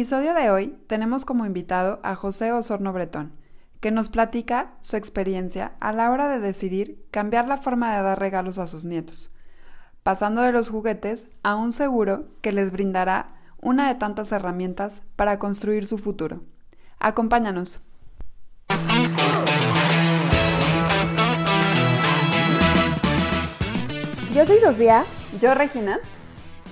episodio de hoy tenemos como invitado a José Osorno Bretón, que nos platica su experiencia a la hora de decidir cambiar la forma de dar regalos a sus nietos, pasando de los juguetes a un seguro que les brindará una de tantas herramientas para construir su futuro. Acompáñanos. Yo soy Sofía. Yo, Regina.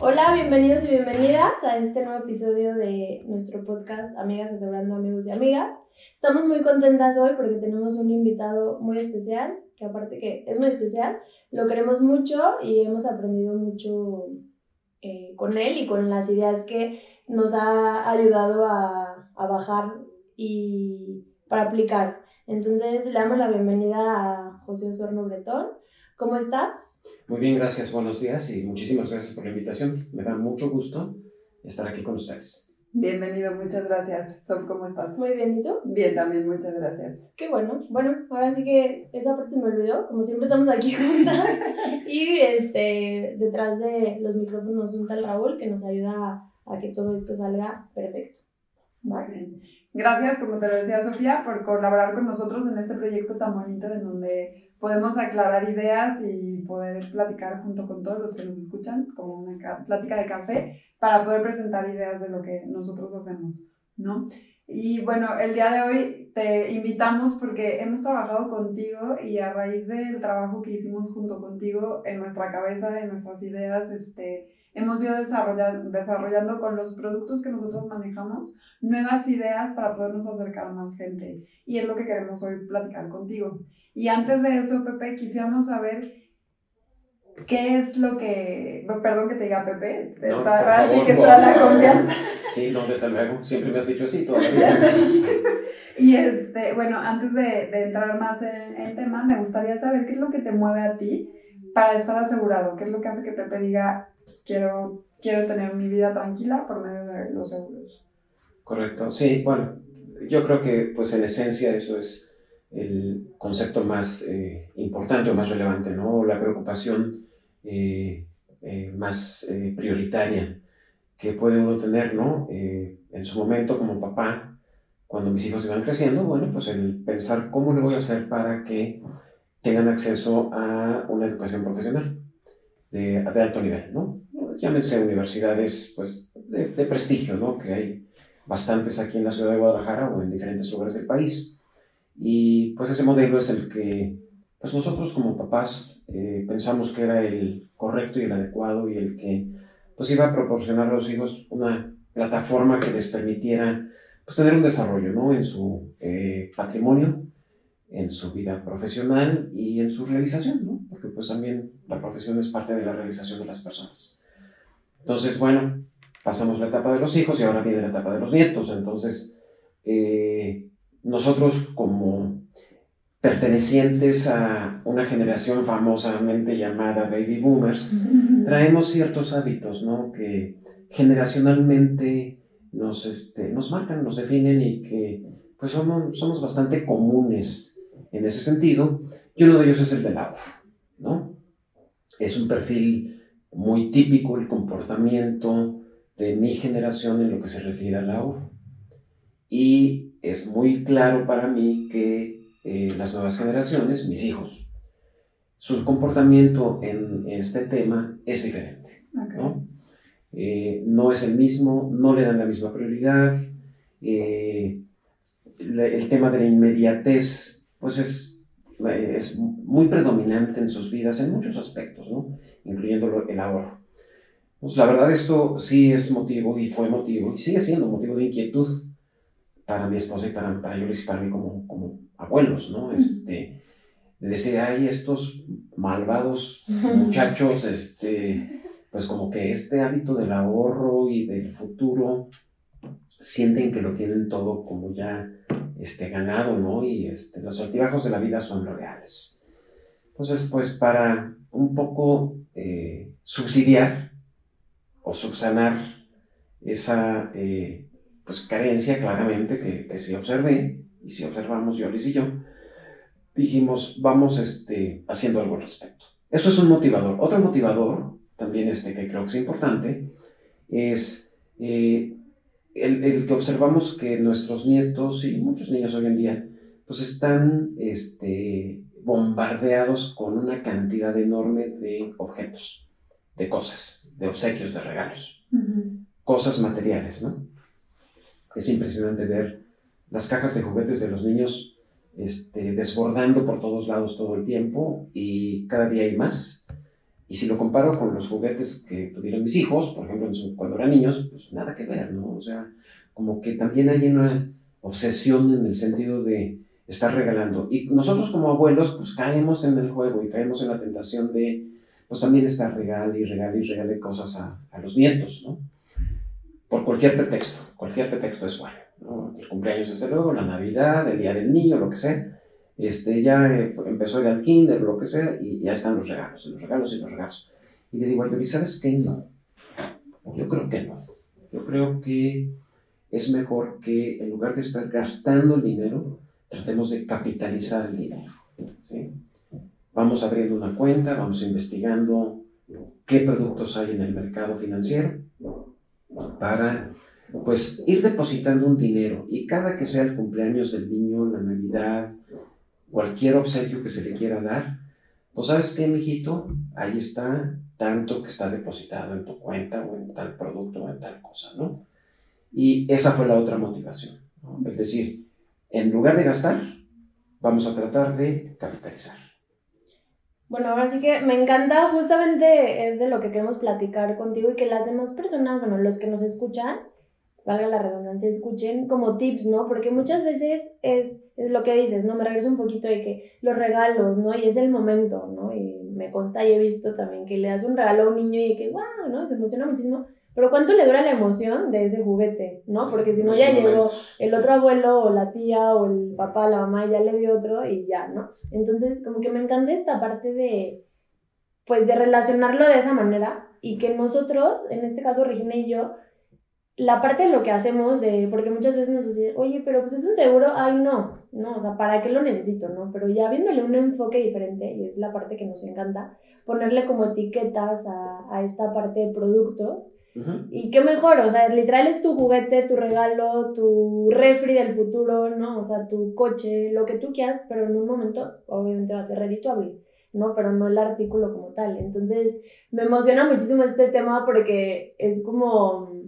Hola, bienvenidos y bienvenidas a este nuevo episodio de nuestro podcast Amigas Asegurando Amigos y Amigas. Estamos muy contentas hoy porque tenemos un invitado muy especial, que aparte que es muy especial, lo queremos mucho y hemos aprendido mucho eh, con él y con las ideas que nos ha ayudado a, a bajar y para aplicar. Entonces le damos la bienvenida a José Osorno Bretón. ¿Cómo estás? Muy bien, gracias, buenos días y muchísimas gracias por la invitación. Me da mucho gusto estar aquí con ustedes. Bienvenido, muchas gracias. Sof, ¿cómo estás? Muy bien, ¿y tú? Bien, también, muchas gracias. Qué bueno. Bueno, ahora sí que esa parte se me olvidó. Como siempre estamos aquí juntas. y este, detrás de los micrófonos un tal Raúl que nos ayuda a, a que todo esto salga perfecto. ¿Vale? Gracias, como te lo decía Sofía, por colaborar con nosotros en este proyecto tan bonito en donde podemos aclarar ideas y poder platicar junto con todos los que nos escuchan, como una ca- plática de café, para poder presentar ideas de lo que nosotros hacemos, ¿no? Y bueno, el día de hoy te invitamos porque hemos trabajado contigo y a raíz del trabajo que hicimos junto contigo en nuestra cabeza, en nuestras ideas, este, hemos ido desarrollando, desarrollando con los productos que nosotros manejamos nuevas ideas para podernos acercar a más gente. Y es lo que queremos hoy platicar contigo. Y antes de eso, Pepe, quisiéramos saber qué es lo que... Perdón que te diga Pepe, No, está, favor, que por está la confianza. Sí, no, desde luego. Siempre me has dicho así Ya todavía. sé. Y este, bueno, antes de, de entrar más en el tema, me gustaría saber qué es lo que te mueve a ti para estar asegurado, qué es lo que hace que Pepe diga, quiero, quiero tener mi vida tranquila por medio de los seguros. Correcto. Sí, bueno, yo creo que pues en esencia eso es el concepto más eh, importante o más relevante, ¿no? La preocupación eh, eh, más eh, prioritaria que puede uno tener, ¿no? Eh, en su momento como papá, cuando mis hijos iban creciendo, bueno, pues el pensar cómo le voy a hacer para que tengan acceso a una educación profesional de, de alto nivel, ¿no? Llámense universidades, pues, de, de prestigio, ¿no? Que hay bastantes aquí en la ciudad de Guadalajara o en diferentes lugares del país. Y pues ese modelo es el que pues nosotros como papás eh, pensamos que era el correcto y el adecuado y el que pues iba a proporcionar a los hijos una plataforma que les permitiera pues tener un desarrollo ¿no? en su eh, patrimonio, en su vida profesional y en su realización, ¿no? porque pues también la profesión es parte de la realización de las personas. Entonces, bueno, pasamos la etapa de los hijos y ahora viene la etapa de los nietos. Entonces, eh, nosotros como pertenecientes a una generación famosamente llamada baby boomers, traemos ciertos hábitos, ¿no? Que generacionalmente nos, este, nos marcan, nos definen y que pues somos, somos bastante comunes en ese sentido. Y uno de ellos es el del ahorro, ¿no? Es un perfil muy típico el comportamiento de mi generación en lo que se refiere al ahorro. Y es muy claro para mí que eh, las nuevas generaciones, mis hijos, su comportamiento en este tema es diferente. ¿no? Eh, no es el mismo, no le dan la misma prioridad. eh, el tema de la inmediatez, pues es, eh, es muy predominante en sus vidas en muchos aspectos, ¿no? incluyendo el ahorro. Pues la verdad esto sí es motivo y fue motivo y sigue siendo motivo de inquietud para mi esposa y para, para Yolis y para mí como, como abuelos, ¿no? Este, de decir, ay, estos malvados muchachos, este, pues como que este hábito del ahorro y del futuro sienten que lo tienen todo como ya este, ganado, ¿no? Y este, los altibajos de la vida son reales. Entonces, pues para un poco eh, subsidiar o subsanar esa eh, pues, carencia claramente que, que sí observé, y si observamos Yolis y yo, dijimos, vamos este, haciendo algo al respecto. Eso es un motivador. Otro motivador, también este, que creo que es importante, es eh, el, que observamos que nuestros nietos y muchos niños hoy en día, pues están este, bombardeados con una cantidad enorme de objetos, de cosas, de obsequios, de regalos, cosas materiales, ¿no? Es impresionante ver las cajas de juguetes de los niños este, desbordando por todos lados todo el tiempo y cada día hay más. Y si lo comparo con los juguetes que tuvieron mis hijos, por ejemplo, cuando eran niños, pues nada que ver, ¿no? O sea, como que también hay una obsesión en el sentido de estar regalando. Y nosotros como abuelos, pues caemos en el juego y caemos en la tentación de, pues también estar regal y regal y regale cosas a, a los nietos, ¿no? Por cualquier pretexto, cualquier pretexto es bueno. El cumpleaños, desde luego, la Navidad, el Día del Niño, lo que sea. Este, ya eh, empezó a ir al kinder, lo que sea, y ya están los regalos, los regalos y los regalos. Y le digo a ¿sabes qué? No. Yo creo que no. Yo creo que es mejor que en lugar de estar gastando el dinero, tratemos de capitalizar el dinero. Vamos abriendo una cuenta, vamos investigando qué productos hay en el mercado financiero para pues ir depositando un dinero y cada que sea el cumpleaños del niño, la Navidad, cualquier obsequio que se le quiera dar, pues sabes qué, mijito, ahí está tanto que está depositado en tu cuenta o en tal producto o en tal cosa, ¿no? Y esa fue la otra motivación, ¿no? Es decir, en lugar de gastar, vamos a tratar de capitalizar. Bueno, ahora sí que me encanta, justamente es de lo que queremos platicar contigo y que las demás personas, bueno, los que nos escuchan, valga la redundancia, escuchen como tips, ¿no? Porque muchas veces es, es, lo que dices, ¿no? Me regreso un poquito de que los regalos, ¿no? Y es el momento, ¿no? Y me consta y he visto también que le das un regalo a un niño y que, wow, ¿no? Se emociona muchísimo. Pero ¿cuánto le dura la emoción de ese juguete, ¿no? Porque si no ya llegó el otro abuelo o la tía o el papá, la mamá, ya le dio otro y ya, ¿no? Entonces, como que me encanta esta parte de, pues, de relacionarlo de esa manera y que nosotros, en este caso Regina y yo, la parte de lo que hacemos, de, porque muchas veces nos dicen, oye, pero pues es un seguro, ay no, no, o sea, ¿para qué lo necesito, no? Pero ya viéndole un enfoque diferente, y es la parte que nos encanta, ponerle como etiquetas a, a esta parte de productos, y qué mejor, o sea, literal es tu juguete, tu regalo, tu refri del futuro, ¿no? O sea, tu coche, lo que tú quieras, pero en un momento obviamente va a ser redituable. ¿no? Pero no el artículo como tal. Entonces, me emociona muchísimo este tema porque es como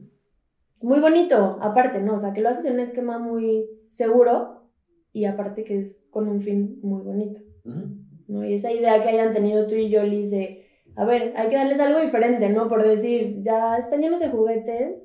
muy bonito, aparte, ¿no? O sea, que lo haces en un esquema muy seguro y aparte que es con un fin muy bonito, ¿no? Y esa idea que hayan tenido tú y yo, Liz, de, a ver, hay que darles algo diferente, ¿no? Por decir, ya están llenos de juguetes,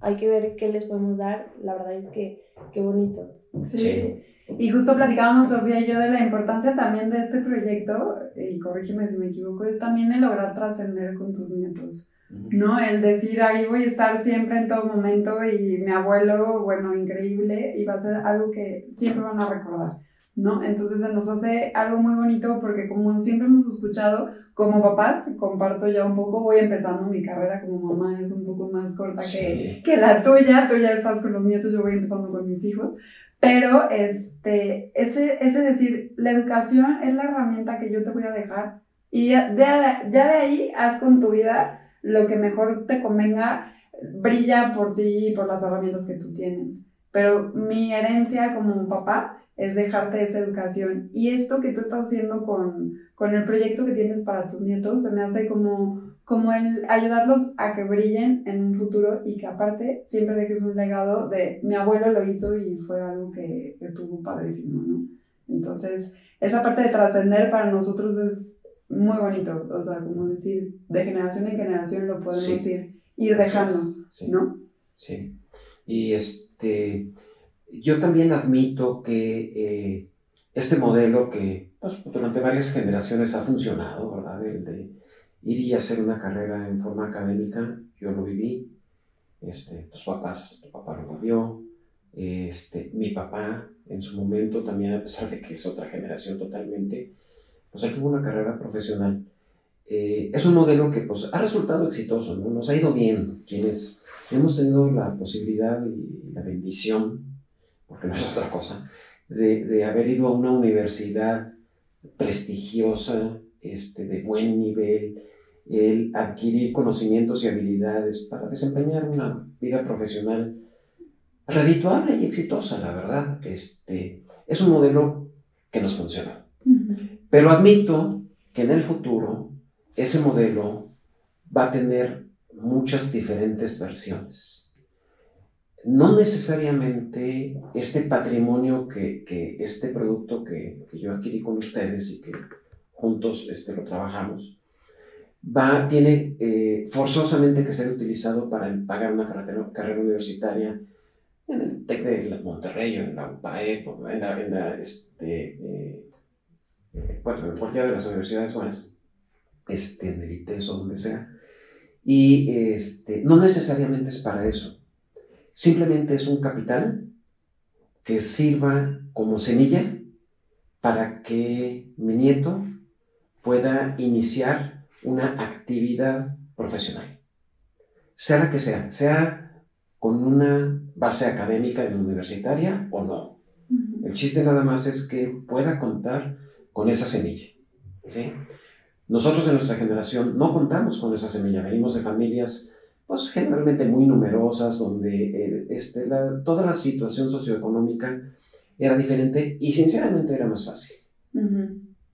hay que ver qué les podemos dar, la verdad es que qué bonito. Sí. Y justo platicábamos, Sofía y yo, de la importancia también de este proyecto, y corrígeme si me equivoco, es también el lograr trascender con tus nietos. ¿No? El decir, ahí voy a estar siempre en todo momento y mi abuelo, bueno, increíble, y va a ser algo que siempre van a recordar, ¿no? Entonces se nos hace algo muy bonito porque como siempre hemos escuchado, como papás, comparto ya un poco, voy empezando mi carrera como mamá, es un poco más corta que, que la tuya, tú ya estás con los nietos, yo voy empezando con mis hijos, pero este, ese, ese decir, la educación es la herramienta que yo te voy a dejar y ya de, ya de ahí haz con tu vida lo que mejor te convenga brilla por ti y por las herramientas que tú tienes. Pero mi herencia como papá es dejarte esa educación. Y esto que tú estás haciendo con, con el proyecto que tienes para tus nietos, se me hace como, como el ayudarlos a que brillen en un futuro y que aparte siempre dejes un legado de mi abuelo lo hizo y fue algo que estuvo padrísimo, ¿no? Entonces, esa parte de trascender para nosotros es muy bonito, o sea, como decir, de generación en generación lo podemos ir, ir dejando, ¿no? Sí. Y este, yo también admito que eh, este modelo que pues, durante varias generaciones ha funcionado, ¿verdad? El de ir y hacer una carrera en forma académica, yo lo viví, este, tus papás, tu papá lo vivió, este, mi papá en su momento también, a pesar de que es otra generación totalmente, pues él tuvo una carrera profesional. Eh, es un modelo que pues, ha resultado exitoso, ¿no? nos ha ido bien. Quienes hemos tenido la posibilidad y la bendición, porque no es otra cosa, de, de haber ido a una universidad prestigiosa, este, de buen nivel, el adquirir conocimientos y habilidades para desempeñar una vida profesional redituable y exitosa, la verdad. Este, es un modelo que nos funciona. Pero admito que en el futuro ese modelo va a tener muchas diferentes versiones. No necesariamente este patrimonio que, que este producto que, que, yo adquirí con ustedes y que juntos este, lo trabajamos, va, tiene eh, forzosamente que ser utilizado para pagar una carrera, universitaria en el TEC de Monterrey, en la UPAE, en, la, este, eh, bueno, en cualquiera de las universidades buenas, este, en el ITES o donde sea. Y este, no necesariamente es para eso. Simplemente es un capital que sirva como semilla para que mi nieto pueda iniciar una actividad profesional. Sea la que sea, sea con una base académica en universitaria o no. El chiste nada más es que pueda contar con esa semilla. ¿sí? Nosotros de nuestra generación no contamos con esa semilla, venimos de familias pues generalmente muy numerosas, donde eh, este, la, toda la situación socioeconómica era diferente y sinceramente era más fácil.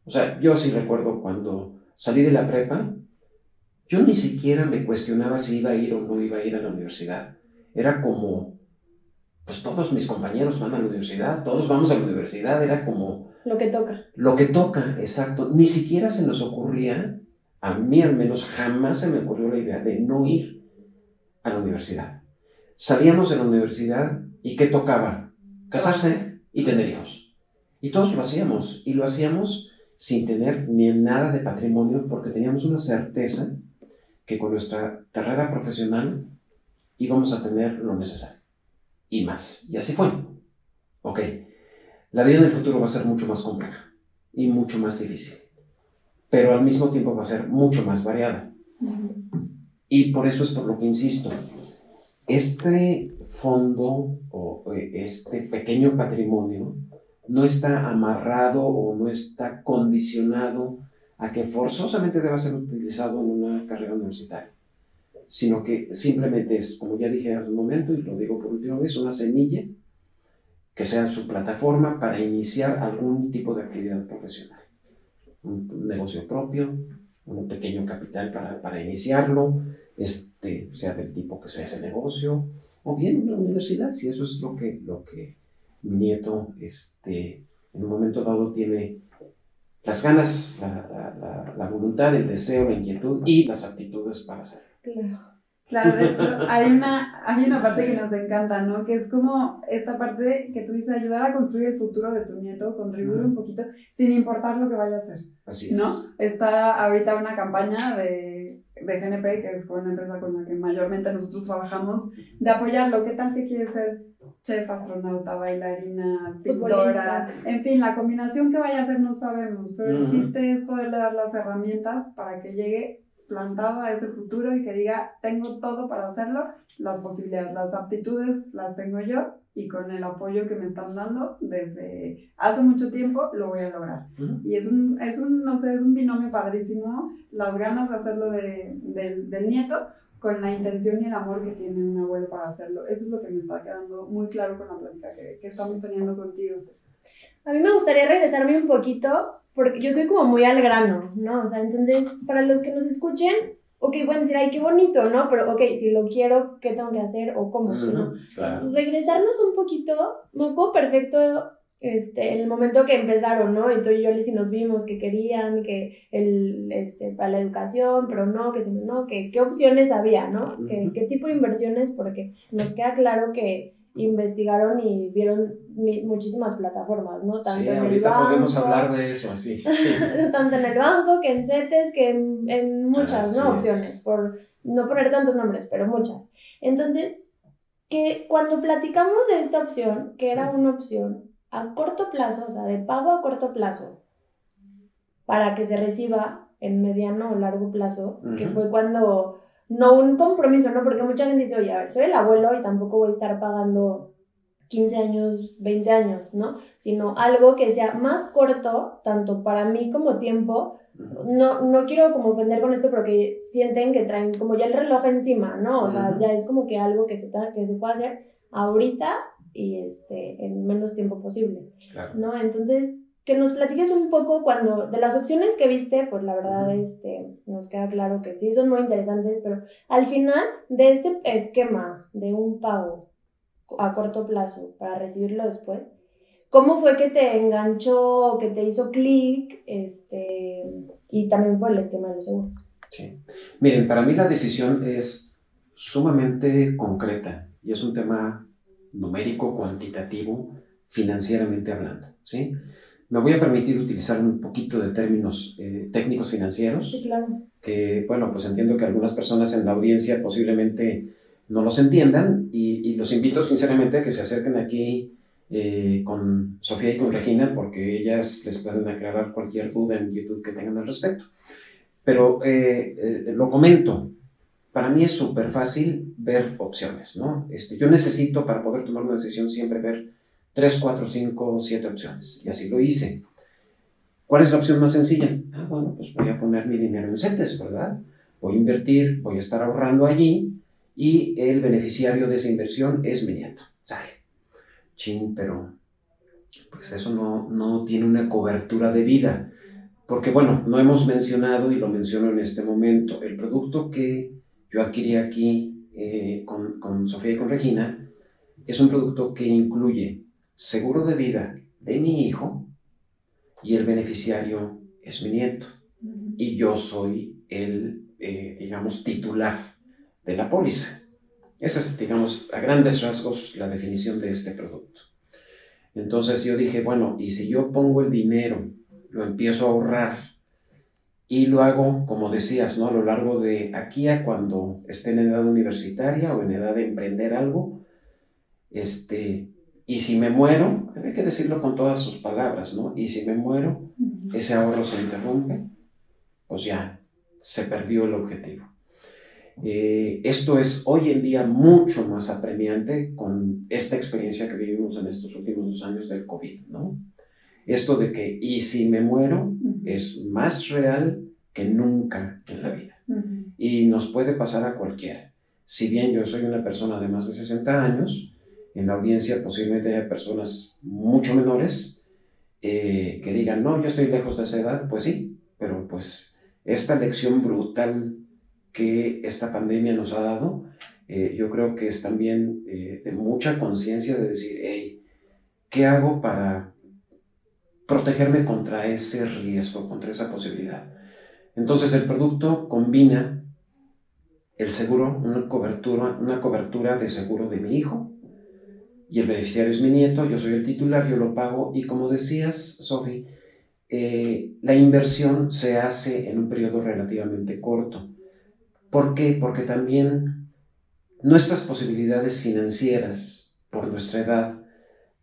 O sea, yo sí recuerdo cuando salí de la prepa, yo ni siquiera me cuestionaba si iba a ir o no iba a ir a la universidad. Era como, pues todos mis compañeros van a la universidad, todos vamos a la universidad, era como lo que toca. Lo que toca, exacto. Ni siquiera se nos ocurría, a mí al menos jamás se me ocurrió la idea de no ir a la universidad. Salíamos de la universidad y ¿qué tocaba? Casarse y tener hijos. Y todos lo hacíamos. Y lo hacíamos sin tener ni nada de patrimonio porque teníamos una certeza que con nuestra carrera profesional íbamos a tener lo necesario. Y más. Y así fue. Ok. La vida en el futuro va a ser mucho más compleja y mucho más difícil, pero al mismo tiempo va a ser mucho más variada. Y por eso es por lo que insisto, este fondo o este pequeño patrimonio no está amarrado o no está condicionado a que forzosamente deba ser utilizado en una carrera universitaria, sino que simplemente es, como ya dije hace un momento y lo digo por última vez, una semilla que sea su plataforma para iniciar algún tipo de actividad profesional. Un, negocio propio, un pequeño capital para, para, iniciarlo, este, sea del tipo que sea ese negocio, o bien una universidad, si eso es lo que, lo que mi nieto este, en un momento dado tiene las ganas, la, la, la, voluntad, el deseo, la inquietud y las aptitudes para hacerlo. Claro. Claro, de hecho, hay una, hay una parte que nos encanta, ¿no? Que es como esta parte que tú dices, ayudar a construir el futuro de tu nieto, contribuir un poquito, sin importar lo que vaya a hacer. Así es. ¿No? Está ahorita una campaña de, de GNP, que es una empresa con la que mayormente nosotros trabajamos, de apoyarlo. ¿Qué tal que quiere ser chef, astronauta, bailarina, pintora? En fin, la combinación que vaya a hacer no sabemos, pero el chiste es poderle dar las herramientas para que llegue plantado a ese futuro y que diga, tengo todo para hacerlo, las posibilidades, las aptitudes las tengo yo y con el apoyo que me están dando desde hace mucho tiempo lo voy a lograr. Y es un, es un, no sé, es un binomio padrísimo, las ganas de hacerlo de, del nieto con la intención y el amor que tiene un abuelo para hacerlo. Eso es lo que me está quedando muy claro con la plática que, que estamos teniendo contigo. A mí me gustaría regresarme un poquito porque yo soy como muy al grano, ¿no? O sea, entonces, para los que nos escuchen, ok, pueden decir, ay, qué bonito, ¿no? Pero, ok, si lo quiero, ¿qué tengo que hacer o cómo? ¿no? Regresarnos un poquito, me acuerdo perfecto este, en el momento que empezaron, ¿no? Y tú y yo, y nos vimos que querían, que el, este, para la educación, pero no, que si no, que qué opciones había, ¿no? ¿Qué tipo de inversiones, porque nos queda claro que investigaron y vieron muchísimas plataformas, ¿no? Tanto sí, en ahorita el banco, podemos hablar de eso, así. tanto en el banco, que en CETES, que en, muchas, ¿no? Opciones, por no poner tantos nombres, pero muchas. Entonces, que cuando platicamos de esta opción, que era una opción, a corto plazo, o sea, de pago a corto plazo, para que se reciba en mediano o largo plazo, que fue cuando, no un compromiso, ¿no? Porque mucha gente dice, oye, a ver, soy el abuelo y tampoco voy a estar pagando 15 años, 20 años, ¿no? Sino algo que sea más corto, tanto para mí como tiempo. No, no quiero como ofender con esto porque sienten que traen como ya el reloj encima, ¿no? O sea, ya es como que algo que se, que se puede hacer ahorita y este, en menos tiempo posible, ¿no? Entonces, que nos platiques un poco cuando, de las opciones que viste, pues la verdad, este, nos queda claro que sí son muy interesantes, pero al final de este esquema de un pago, a corto plazo para recibirlo después. ¿Cómo fue que te enganchó, que te hizo clic, este, y también por el esquema de los seguros? Sí. Miren, para mí la decisión es sumamente concreta y es un tema numérico, cuantitativo, financieramente hablando, ¿sí? Me voy a permitir utilizar un poquito de términos eh, técnicos financieros. Sí, claro. Que, bueno, pues entiendo que algunas personas en la audiencia posiblemente no los entiendan y, los invito sinceramente a que se acerquen aquí eh, con Sofía y con Regina porque ellas les pueden aclarar cualquier duda inquietud que tengan al respecto. Pero eh, eh, lo comento, para mí es súper fácil ver opciones, ¿no? Este, yo necesito para poder tomar una decisión siempre ver 3, 4, 5, 7 opciones y así lo hice. ¿Cuál es la opción más sencilla? Ah, bueno, pues voy a poner mi dinero en CETES, ¿verdad? Voy a invertir, voy a estar ahorrando allí y el beneficiario de esa inversión es mi nieto. Sale. Chin, pero pues eso no, no tiene una cobertura de vida. Porque bueno, no hemos mencionado y lo menciono en este momento, el producto que yo adquirí aquí eh, con, con Sofía y con Regina es un producto que incluye seguro de vida de mi hijo y el beneficiario es mi nieto. Y yo soy el, eh, digamos, titular de la póliza. Esa es, digamos, a grandes rasgos la definición de este producto. Entonces yo dije, bueno, y si yo pongo el dinero, lo empiezo a ahorrar y lo hago, como decías, ¿no? A lo largo de aquí a cuando esté en edad universitaria o en edad de emprender algo, este, y si me muero, hay que decirlo con todas sus palabras, ¿no? Y si me muero, ese ahorro se interrumpe, pues ya, se perdió el objetivo. Eh, esto es hoy en día mucho más apremiante con esta experiencia que vivimos en estos últimos dos años del COVID, ¿no? Esto de que, y si me muero, es más real que nunca en la vida. Y nos puede pasar a cualquiera. Si bien yo soy una persona de más de 60 años, en la audiencia posiblemente haya personas mucho menores eh, que digan, no, yo estoy lejos de esa edad, pues sí, pero pues esta lección brutal que esta pandemia nos ha dado, eh, yo creo que es también eh, de mucha conciencia de decir, hey, ¿qué hago para protegerme contra ese riesgo, contra esa posibilidad? Entonces el producto combina el seguro, una cobertura, una cobertura de seguro de mi hijo, y el beneficiario es mi nieto, yo soy el titular, yo lo pago, y como decías, Sofi, eh, la inversión se hace en un periodo relativamente corto. ¿Por qué? Porque también nuestras posibilidades financieras por nuestra edad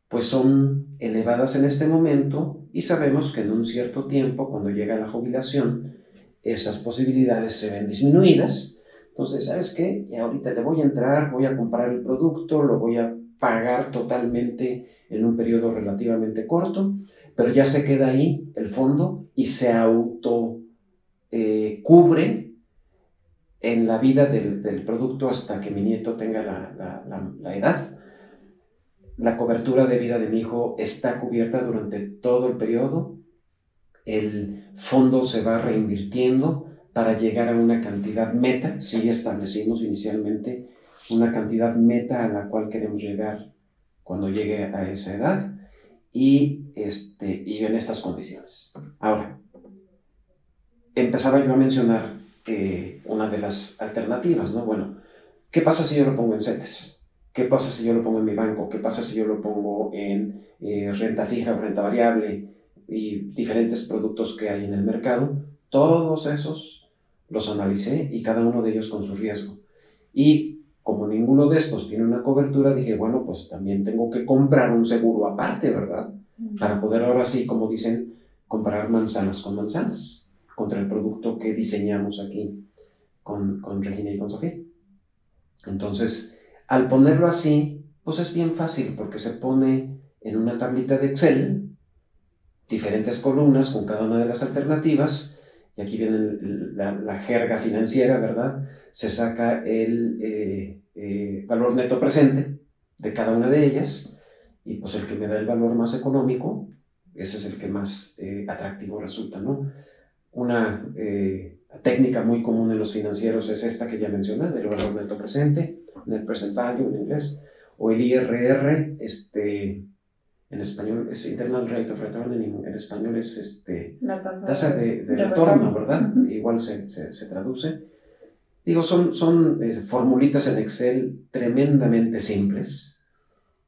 pues son elevadas en este momento y sabemos que en un cierto tiempo, cuando llega la jubilación, esas posibilidades se ven disminuidas. Entonces, ¿sabes qué? Y ahorita le voy a entrar, voy a comprar el producto, lo voy a pagar totalmente en un periodo relativamente corto, pero ya se queda ahí el fondo y se auto eh, cubre en la vida del, producto hasta que mi nieto tenga la, edad. La cobertura de vida de mi hijo está cubierta durante todo el periodo. El fondo se va reinvirtiendo para llegar a una cantidad meta. Sí establecimos inicialmente una cantidad meta a la cual queremos llegar cuando llegue a esa edad y, este, y en estas condiciones. Ahora, empezaba yo a mencionar eh, una de las alternativas, ¿no? Bueno, ¿qué pasa si yo lo pongo en CETES? ¿Qué pasa si yo lo pongo en mi banco? ¿Qué pasa si yo lo pongo en eh, renta fija o renta variable y diferentes productos que hay en el mercado? Todos esos los analicé y cada uno de ellos con su riesgo. Y como ninguno de estos tiene una cobertura, dije, bueno, pues también tengo que comprar un seguro aparte, ¿verdad? Para poder ahora sí, como dicen, comprar manzanas con manzanas contra el producto que diseñamos aquí con, con Regina y con Sofía. Entonces, al ponerlo así, pues es bien fácil porque se pone en una tablita de Excel diferentes columnas con cada una de las alternativas y aquí viene la, jerga financiera, ¿verdad? Se saca el eh, eh, valor neto presente de cada una de ellas y pues el que me da el valor más económico, ese es el que más eh, atractivo resulta, ¿no? Una técnica muy común en los financieros es esta que ya mencioné, del valor neto presente, net present value en inglés, o el IRR, este, en español es Internal Rate of Return, en, español es este, La tasa, de, retorno, ¿verdad? Igual se, se, traduce. Digo, son, son eh, formulitas en Excel tremendamente simples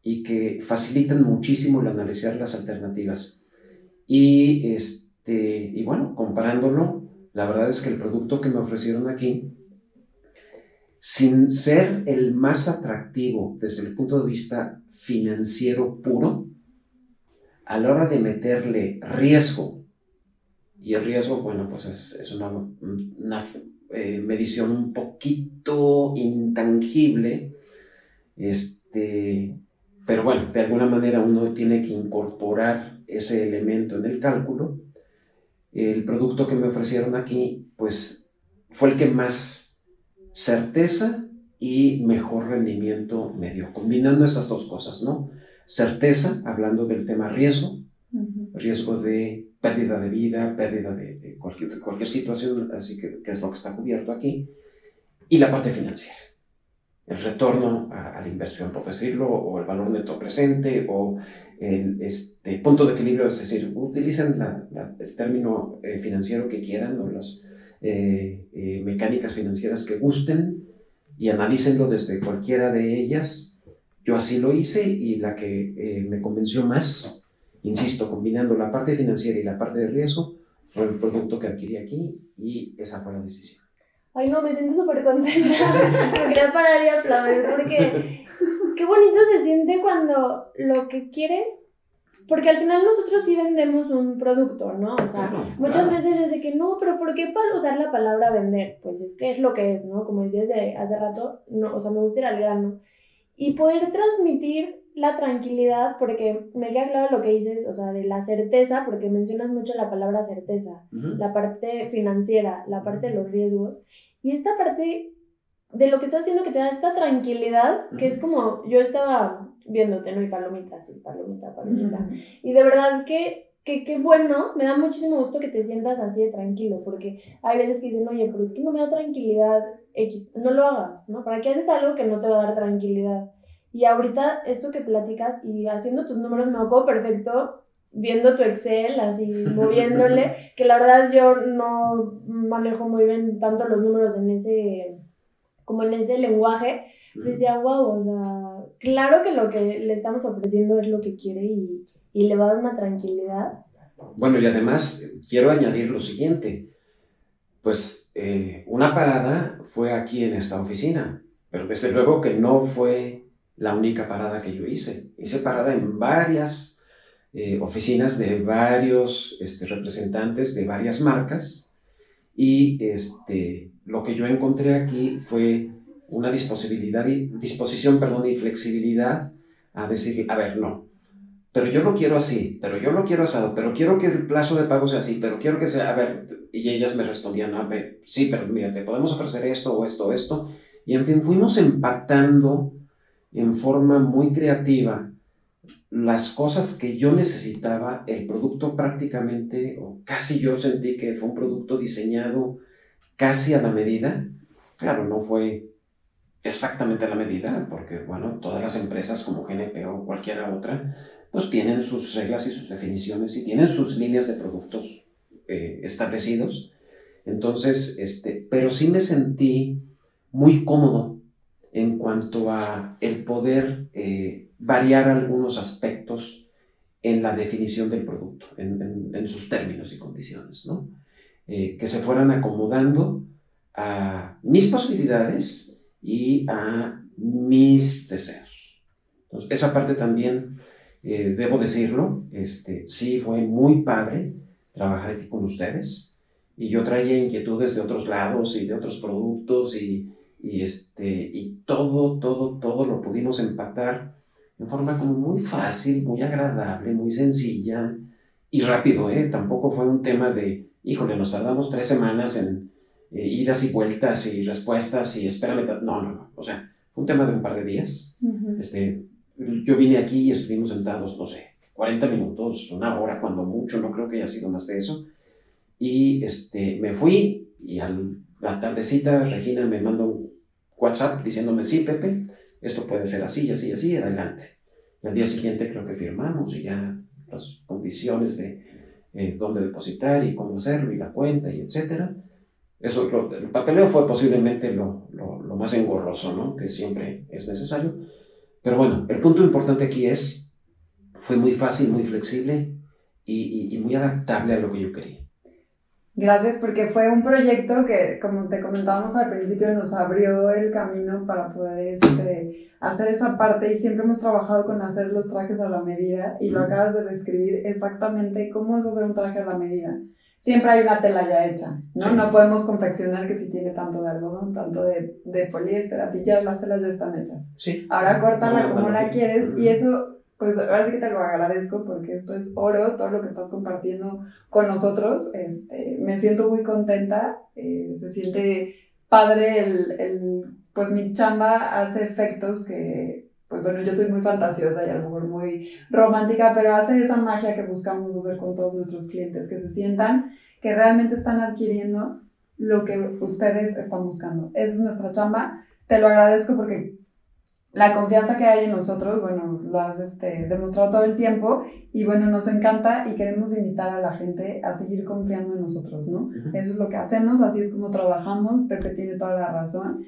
y que facilitan muchísimo el analizar las alternativas. Y, este, y bueno, comparándolo, la verdad es que el producto que me ofrecieron aquí, sin ser el más atractivo desde el punto de vista financiero puro, a la hora de meterle riesgo, y el riesgo, bueno, pues es, una, eh, medición un poquito intangible, este, pero bueno, de alguna manera uno tiene que incorporar ese elemento en el cálculo. El producto que me ofrecieron aquí, pues fue el que más certeza y mejor rendimiento me dio, combinando esas dos cosas, ¿no? Certeza, hablando del tema riesgo, riesgo de pérdida de vida, pérdida de, cualquier, cualquier, situación, así que, que, es lo que está cubierto aquí, y la parte financiera, el retorno a, la inversión, por decirlo, o el valor neto presente, o el este, punto de equilibrio, es decir, utilicen el término eh, financiero que quieran o las eh, eh, mecánicas financieras que gusten y analícenlo desde cualquiera de ellas yo así lo hice y la que eh, me convenció más, insisto, combinando la parte financiera y la parte de riesgo, fue el producto que adquirí aquí y esa fue la decisión. Ay, no, me siento súper contenta. me quería parar y aplaudir porque qué bonito se siente cuando lo que quieres porque al final nosotros sí vendemos un producto, ¿no? O sea, muchas veces es de que no, pero ¿por qué para usar la palabra vender? Pues es que es lo que es, ¿no? Como decías hace rato, no, o sea, me gusta ir al grano y poder transmitir la tranquilidad, porque me queda claro lo que dices, o sea, de la certeza, porque mencionas mucho la palabra certeza, la parte financiera, la parte de los riesgos, y esta parte de lo que estás haciendo que te da esta tranquilidad, que es como yo estaba viéndote, ¿no? Y palomitas, y palomita, palomita. Y de verdad que, que, qué bueno, me da muchísimo gusto que te sientas así de tranquilo, porque hay veces que dicen, oye, pero es que no me da tranquilidad no lo hagas, ¿no? ¿Para qué haces algo que no te va a dar tranquilidad? Y ahorita esto que platicas y haciendo tus números me acuerdo perfecto viendo tu Excel, así moviéndole, que la verdad yo no manejo muy bien tanto los números en ese, como en ese lenguaje, pero decía, wow, o sea, claro que lo que le estamos ofreciendo es lo que quiere y, y le va a dar una tranquilidad. Bueno, y además quiero añadir lo siguiente, pues eh, una parada fue aquí en esta oficina, pero desde luego que no fue la única parada que yo hice. Hice parada en varias eh, oficinas de varios este, representantes de varias marcas y este, lo que yo encontré aquí fue una disposibilidad y, disposición perdón, y flexibilidad a decir, a ver, no, pero yo lo quiero así, pero yo lo quiero asado, pero quiero que el plazo de pago sea así, pero quiero que sea, a ver, y ellas me respondían, a ver, sí, pero mira, te podemos ofrecer esto o esto o esto, y en fin, fuimos empatando en forma muy creativa las cosas que yo necesitaba, el producto prácticamente, o casi yo sentí que fue un producto diseñado casi a la medida, claro, no fue exactamente la medida, porque bueno, todas las empresas como GNP o cualquiera otra, pues tienen sus reglas y sus definiciones y tienen sus líneas de productos eh, establecidos. Entonces, este, pero sí me sentí muy cómodo en cuanto a el poder eh, variar algunos aspectos en la definición del producto, en, sus términos y condiciones, ¿no? Eh, que se fueran acomodando a mis posibilidades y a mis deseos. Entonces, esa parte también, eh, debo decirlo, este, sí fue muy padre trabajar aquí con ustedes. Y yo traía inquietudes de otros lados y de otros productos y, y, este, y todo, todo, todo lo pudimos empatar en forma como muy fácil, muy agradable, muy sencilla y rápido, ¿eh? Tampoco fue un tema de, híjole, nos tardamos tres semanas en eh, idas y vueltas y respuestas y espérame, no, no, no, o sea, fue un tema de un par de días. este, yo vine aquí y estuvimos sentados, no sé, 40 minutos, una hora cuando mucho, no creo que haya sido más de eso. Y este, me fui y a la tardecita Regina me mandó un WhatsApp diciéndome, sí, Pepe, esto puede ser así, así, así, adelante. Y al día siguiente creo que firmamos y ya las condiciones de eh, dónde depositar y cómo hacerlo y la cuenta y etcétera. Eso, el papeleo fue posiblemente lo, lo, lo, más engorroso, ¿no? Que siempre es necesario. Pero bueno, el punto importante aquí es, fue muy fácil, muy flexible y, y, y muy adaptable a lo que yo quería. Gracias, porque fue un proyecto que, como te comentábamos al principio, nos abrió el camino para poder este, hacer esa parte y siempre hemos trabajado con hacer los trajes a la medida y lo acabas de describir exactamente cómo es hacer un traje a la medida. Siempre hay una tela ya hecha, ¿no? No podemos confeccionar que si tiene tanto de algodón, tanto de, de poliéster, así ya las telas ya están hechas. Sí. Ahora córtala como la quieres y eso pues ahora sí que te lo agradezco porque esto es oro, todo lo que estás compartiendo con nosotros. Este, me siento muy contenta, eh, se siente padre el, el, pues mi chamba hace efectos que, pues bueno, yo soy muy fantasiosa y a lo mejor muy romántica, pero hace esa magia que buscamos hacer con todos nuestros clientes, que se sientan que realmente están adquiriendo lo que ustedes están buscando. Esa es nuestra chamba. Te lo agradezco porque la confianza que hay en nosotros, bueno, lo has este, demostrado todo el tiempo y bueno, nos encanta y queremos invitar a la gente a seguir confiando en nosotros, ¿no? Eso es lo que hacemos, así es como trabajamos, Pepe tiene toda la razón.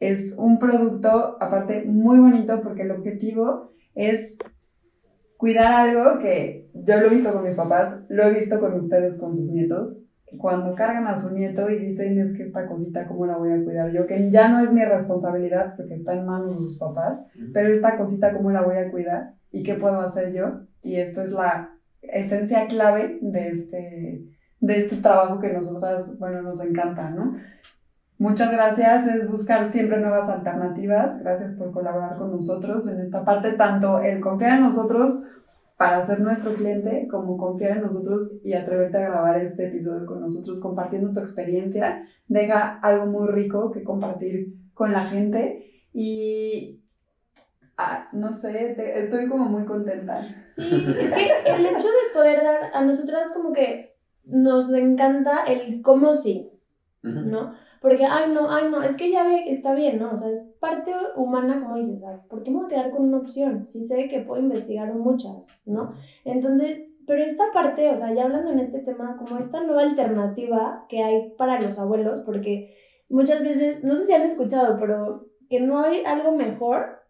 Es un producto, aparte, muy bonito porque el objetivo es cuidar algo que yo lo he visto con mis papás, lo he visto con ustedes, con sus nietos, cuando cargan a su nieto y dicen es que esta cosita cómo la voy a cuidar yo, que ya no es mi responsabilidad porque está en manos de sus papás, pero esta cosita cómo la voy a cuidar y qué puedo hacer yo. Y esto es la esencia clave de este, de este trabajo que nosotras, bueno, nos encanta, ¿no? Muchas gracias, es buscar siempre nuevas alternativas. Gracias por colaborar con nosotros en esta parte, tanto el confiar en nosotros para ser nuestro cliente, como confiar en nosotros y atreverte a grabar este episodio con nosotros, compartiendo tu experiencia, deja algo muy rico que compartir con la gente y ah, no sé, estoy como muy contenta. Sí, es que el hecho de poder dar a nosotras como que nos encanta el cómo sí, ¿no? Porque, ay, no, ay, no, es que ya ve, está bien, ¿no? O sea, es parte humana, como dices, o sea, ¿por qué me voy a quedar con una opción? Si sé que puedo investigar muchas, ¿no? Entonces, pero esta parte, o sea, ya hablando en este tema, como esta nueva alternativa que hay para los abuelos, porque muchas veces, no sé si han escuchado, pero que no hay algo mejor,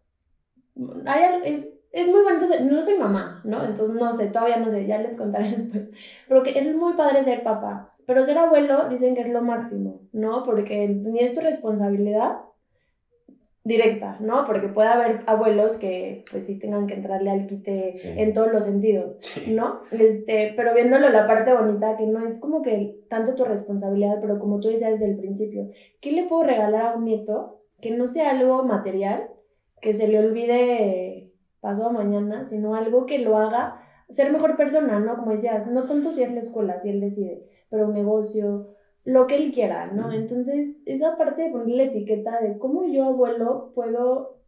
hay, es, es muy bonito, no soy mamá, ¿no? Entonces no sé, todavía no sé, ya les contaré después, pero que es muy padre ser papá, pero ser abuelo dicen que es lo máximo, ¿no? Porque ni es tu responsabilidad directa, ¿no? Porque puede haber abuelos que pues sí tengan que entrarle al quite sí. en todos los sentidos, sí. ¿no? Este, pero viéndolo la parte bonita, que no es como que tanto tu responsabilidad, pero como tú decías desde el principio, ¿qué le puedo regalar a un nieto que no sea algo material, que se le olvide paso a mañana, sino algo que lo haga ser mejor persona, ¿no? Como decías, no tanto si es la escuela, si él decide, pero un negocio, lo que él quiera, ¿no? Entonces, esa parte de ponerle etiqueta de cómo yo, abuelo, puedo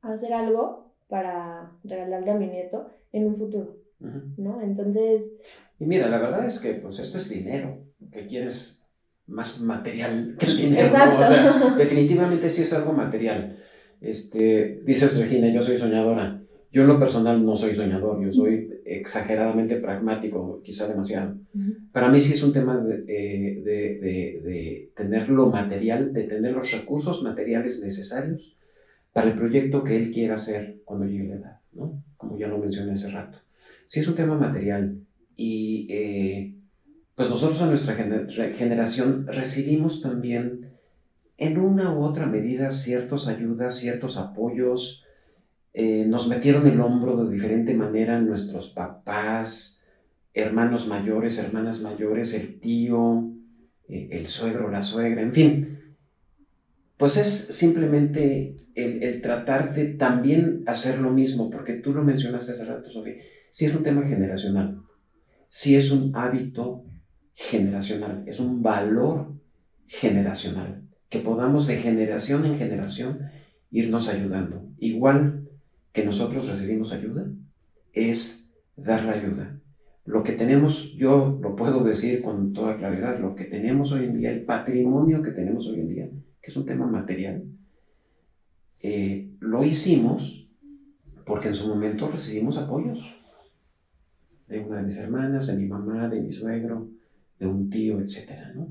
hacer algo para regalarle a mi nieto en un futuro, ¿no? Entonces... Y mira, la verdad es que, pues, esto es dinero, que quieres más material que el dinero, ¿no? O sea, definitivamente sí es algo material. Este, dices, Regina, yo soy soñadora. Yo en lo personal no soy soñador, yo soy exageradamente pragmático, quizá demasiado. Uh -huh. Para mí sí es un tema de, de, de, de, tener lo material, de tener los recursos materiales necesarios para el proyecto que él quiera hacer cuando llegue la edad, ¿no? Como ya lo mencioné hace rato. Sí es un tema material y eh, pues nosotros a nuestra gener generación recibimos también en una u otra medida ciertas ayudas, ciertos apoyos, eh, nos metieron el hombro de diferente manera nuestros papás, hermanos mayores, hermanas mayores, el tío, eh, el suegro, la suegra, en fin. Pues es simplemente el, tratar de también hacer lo mismo, porque tú lo mencionaste hace rato, Sofía, si es un tema generacional, si es un hábito generacional, es un valor generacional, que podamos de generación en generación irnos ayudando. Igual que nosotros recibimos ayuda, es dar la ayuda. Lo que tenemos, yo lo puedo decir con toda claridad, lo que tenemos hoy en día, el patrimonio que tenemos hoy en día, que es un tema material, eh, lo hicimos porque en su momento recibimos apoyos de una de mis hermanas, de mi mamá, de mi suegro, de un tío, etcétera, ¿no?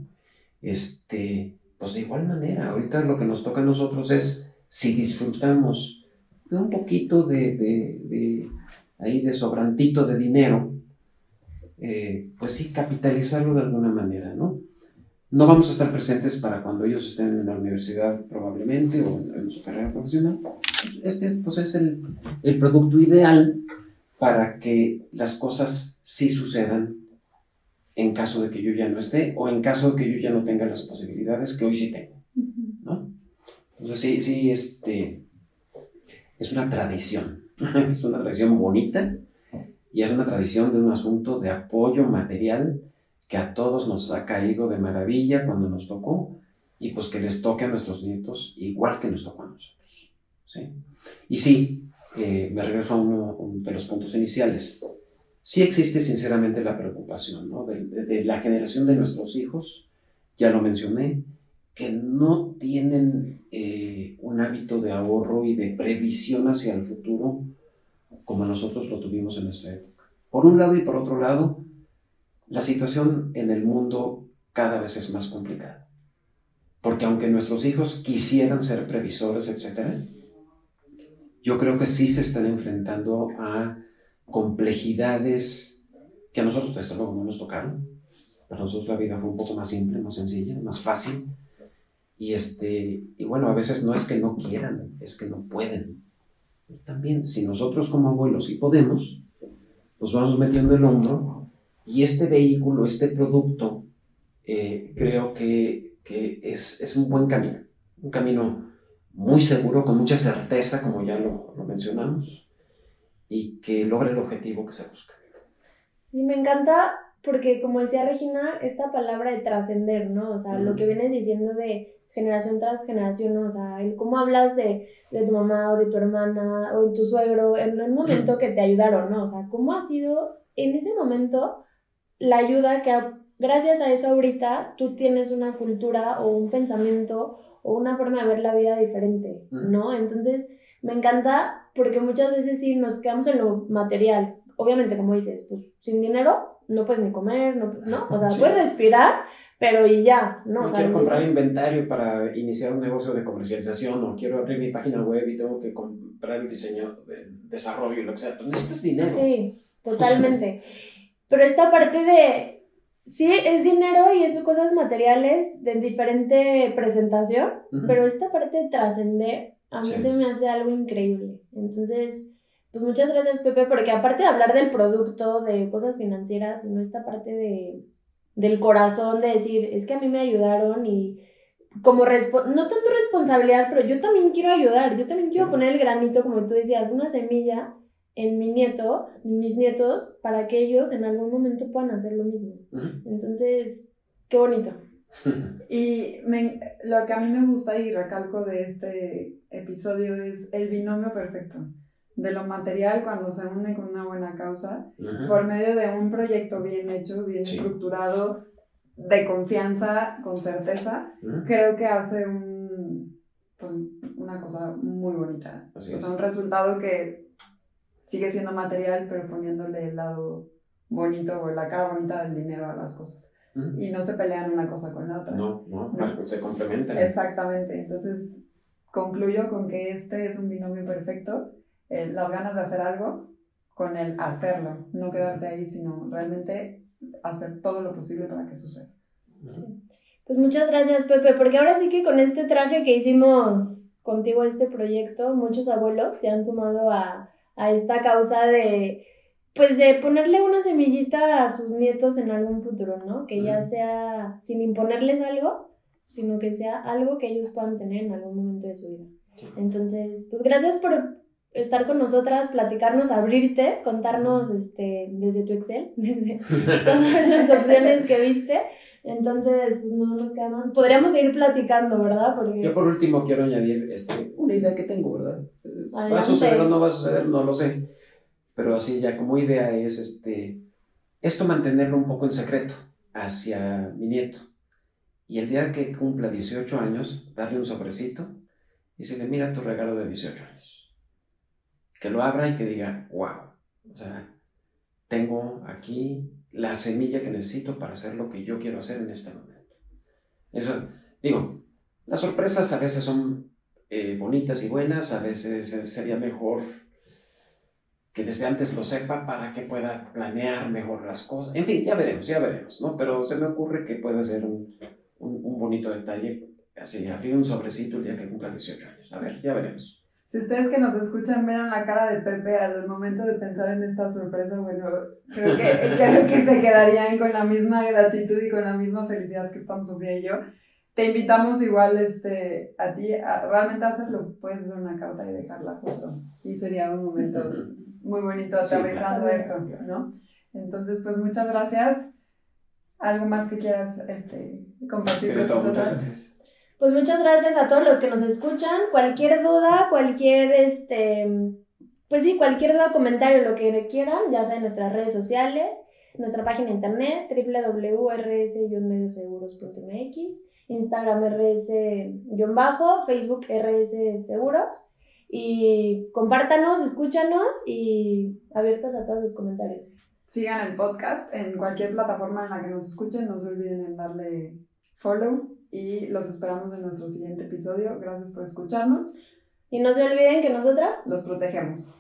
Este, pues de igual manera, ahorita lo que nos toca a nosotros es si disfrutamos de un poquito de, de, de ahí de sobrantito de dinero, eh, pues sí, capitalizarlo de alguna manera, ¿no? No vamos a estar presentes para cuando ellos estén en la universidad probablemente o en, su carrera profesional. Este pues es el, el producto ideal para que las cosas sí sucedan en caso de que yo ya no esté o en caso de que yo ya no tenga las posibilidades que hoy sí tengo, ¿no? Entonces sí, sí, este, es una tradición, es una tradición bonita y es una tradición de un asunto de apoyo material que a todos nos ha caído de maravilla cuando nos tocó y pues que les toque a nuestros nietos igual que nos tocó a nosotros, ¿sí? Y sí, eh, me regreso a uno, uno de los puntos iniciales sí existe sinceramente la preocupación ¿no? de, de, de, la generación de nuestros hijos, ya lo mencioné, que no tienen eh, un hábito de ahorro y de previsión hacia el futuro como nosotros lo tuvimos en nuestra época. Por un lado y por otro lado, la situación en el mundo cada vez es más complicada. Porque aunque nuestros hijos quisieran ser previsores, etc., yo creo que sí se están enfrentando a complejidades que a nosotros desde luego no nos tocaron. Para nosotros la vida fue un poco más simple, más sencilla, más fácil. Y, este, y bueno, a veces no es que no quieran, es que no pueden. También, si nosotros como abuelos sí podemos, nos vamos metiendo el hombro y este vehículo, este producto, eh, creo que, que es, es, un buen camino. Un camino muy seguro, con mucha certeza, como ya lo, lo mencionamos y que logre el objetivo que se busca. Sí, me encanta porque como decía Regina, esta palabra de trascender, ¿no? O sea, -huh. lo que vienes diciendo de generación tras generación, ¿no? O sea, el cómo hablas de, de tu mamá o de tu hermana o de tu suegro en un momento -huh. que te ayudaron, ¿no? O sea, cómo ha sido en ese momento la ayuda que ha, gracias a eso ahorita tú tienes una cultura o un pensamiento o una forma de ver la vida diferente. ¿no? Entonces, me encanta porque muchas veces sí nos quedamos en lo material. Obviamente, como dices, pues sin dinero no puedes ni comer, no, pues, ¿no? O sea, sí. puedes respirar, pero y ya, ¿no? no o sea, quiero comprar inventario para iniciar un negocio de comercialización o quiero abrir mi página web y tengo que comprar el diseño, de desarrollo y lo que sea. Pues necesitas dinero. Sí, totalmente. pero esta parte de, sí, es dinero y es cosas materiales de diferente presentación, uh -huh. pero esta parte de trascender a mí sí. se me hace algo increíble. Entonces, pues muchas gracias Pepe, porque aparte de hablar del producto, de cosas financieras, sino esta parte de, del corazón, de decir, es que a mí me ayudaron y como, no tanto responsabilidad, pero yo también quiero ayudar, yo también quiero poner el granito, como tú decías, una semilla en mi nieto, en mis nietos, para que ellos en algún momento puedan hacer lo mismo. Uh -huh. Entonces, qué bonito. y me, lo que a mí me gusta y recalco de este episodio es el binomio perfecto de lo material cuando se une con una buena causa uh -huh. por medio de un proyecto bien hecho, bien sí. estructurado, de confianza, con certeza, uh -huh. creo que hace un, pues, una cosa muy bonita. Así o sea, un resultado que sigue siendo material, pero poniéndole el lado bonito o la cara bonita del dinero a las cosas y no se pelean una cosa con la otra. No, no, no. se complementan. Exactamente. Entonces, concluyo con que este es un binomio perfecto. Eh, las ganas de hacer algo con el hacerlo, no quedarte ahí, sino realmente hacer todo lo posible para que suceda. Sí. Pues muchas gracias, Pepe, porque ahora sí que con este traje que hicimos contigo este proyecto, muchos abuelos se han sumado a, a esta causa de pues de ponerle una semillita a sus nietos en algún futuro, ¿no? Que ya sea sin imponerles algo, sino que sea algo que ellos puedan tener en algún momento de su vida. Entonces, pues gracias por estar con nosotras, platicarnos, abrirte, contarnos este, desde tu Excel, desde todas las opciones que viste. Entonces, pues no nos queda más. Podríamos seguir platicando, ¿verdad? Porque... Yo por último quiero añadir este, una idea que tengo, ¿verdad? ¿Va a suceder o no va a suceder? No lo sé. Pero así ya como idea es este, esto mantenerlo un poco en secreto hacia mi nieto. Y el día que cumpla 18 años, darle un sobrecito y decirle, mira tu regalo de 18 años. Que lo abra y que diga, wow. O sea, tengo aquí la semilla que necesito para hacer lo que yo quiero hacer en este momento. Eso, digo, las sorpresas a veces son eh, bonitas y buenas, a veces sería mejor que desde antes lo sepa para que pueda planear mejor las cosas. En fin, ya veremos, ya veremos, ¿no? Pero se me ocurre que puede ser un, un, bonito detalle, así, abrir un sobrecito el día que cumpla 18 años. A ver, ya veremos. Si ustedes que nos escuchan miran la cara de Pepe al momento de pensar en esta sorpresa, bueno, creo que, creo que se quedarían con la misma gratitud y con la misma felicidad que estamos Sofía y yo. Te invitamos igual este, a ti a realmente hacerlo. Puedes hacer una carta y dejarla junto. Y sería un momento muy bonito aterrizando esto, ¿no? Entonces, pues muchas gracias. ¿Algo más que quieras este, compartir con nosotros? Pues muchas gracias a todos los que nos escuchan. Cualquier duda, cualquier, este, pues sí, cualquier duda, comentario, lo que quieran, ya sea en nuestras redes sociales, nuestra página internet, www.rs-medioseguros.mx, Instagram rs-bajo, Facebook rs seguros. Y compártanos, escúchanos y abiertas a todos los comentarios. Sigan el podcast en cualquier plataforma en la que nos escuchen. No se olviden en darle follow y los esperamos en nuestro siguiente episodio. Gracias por escucharnos. Y no se olviden que nosotras los protegemos.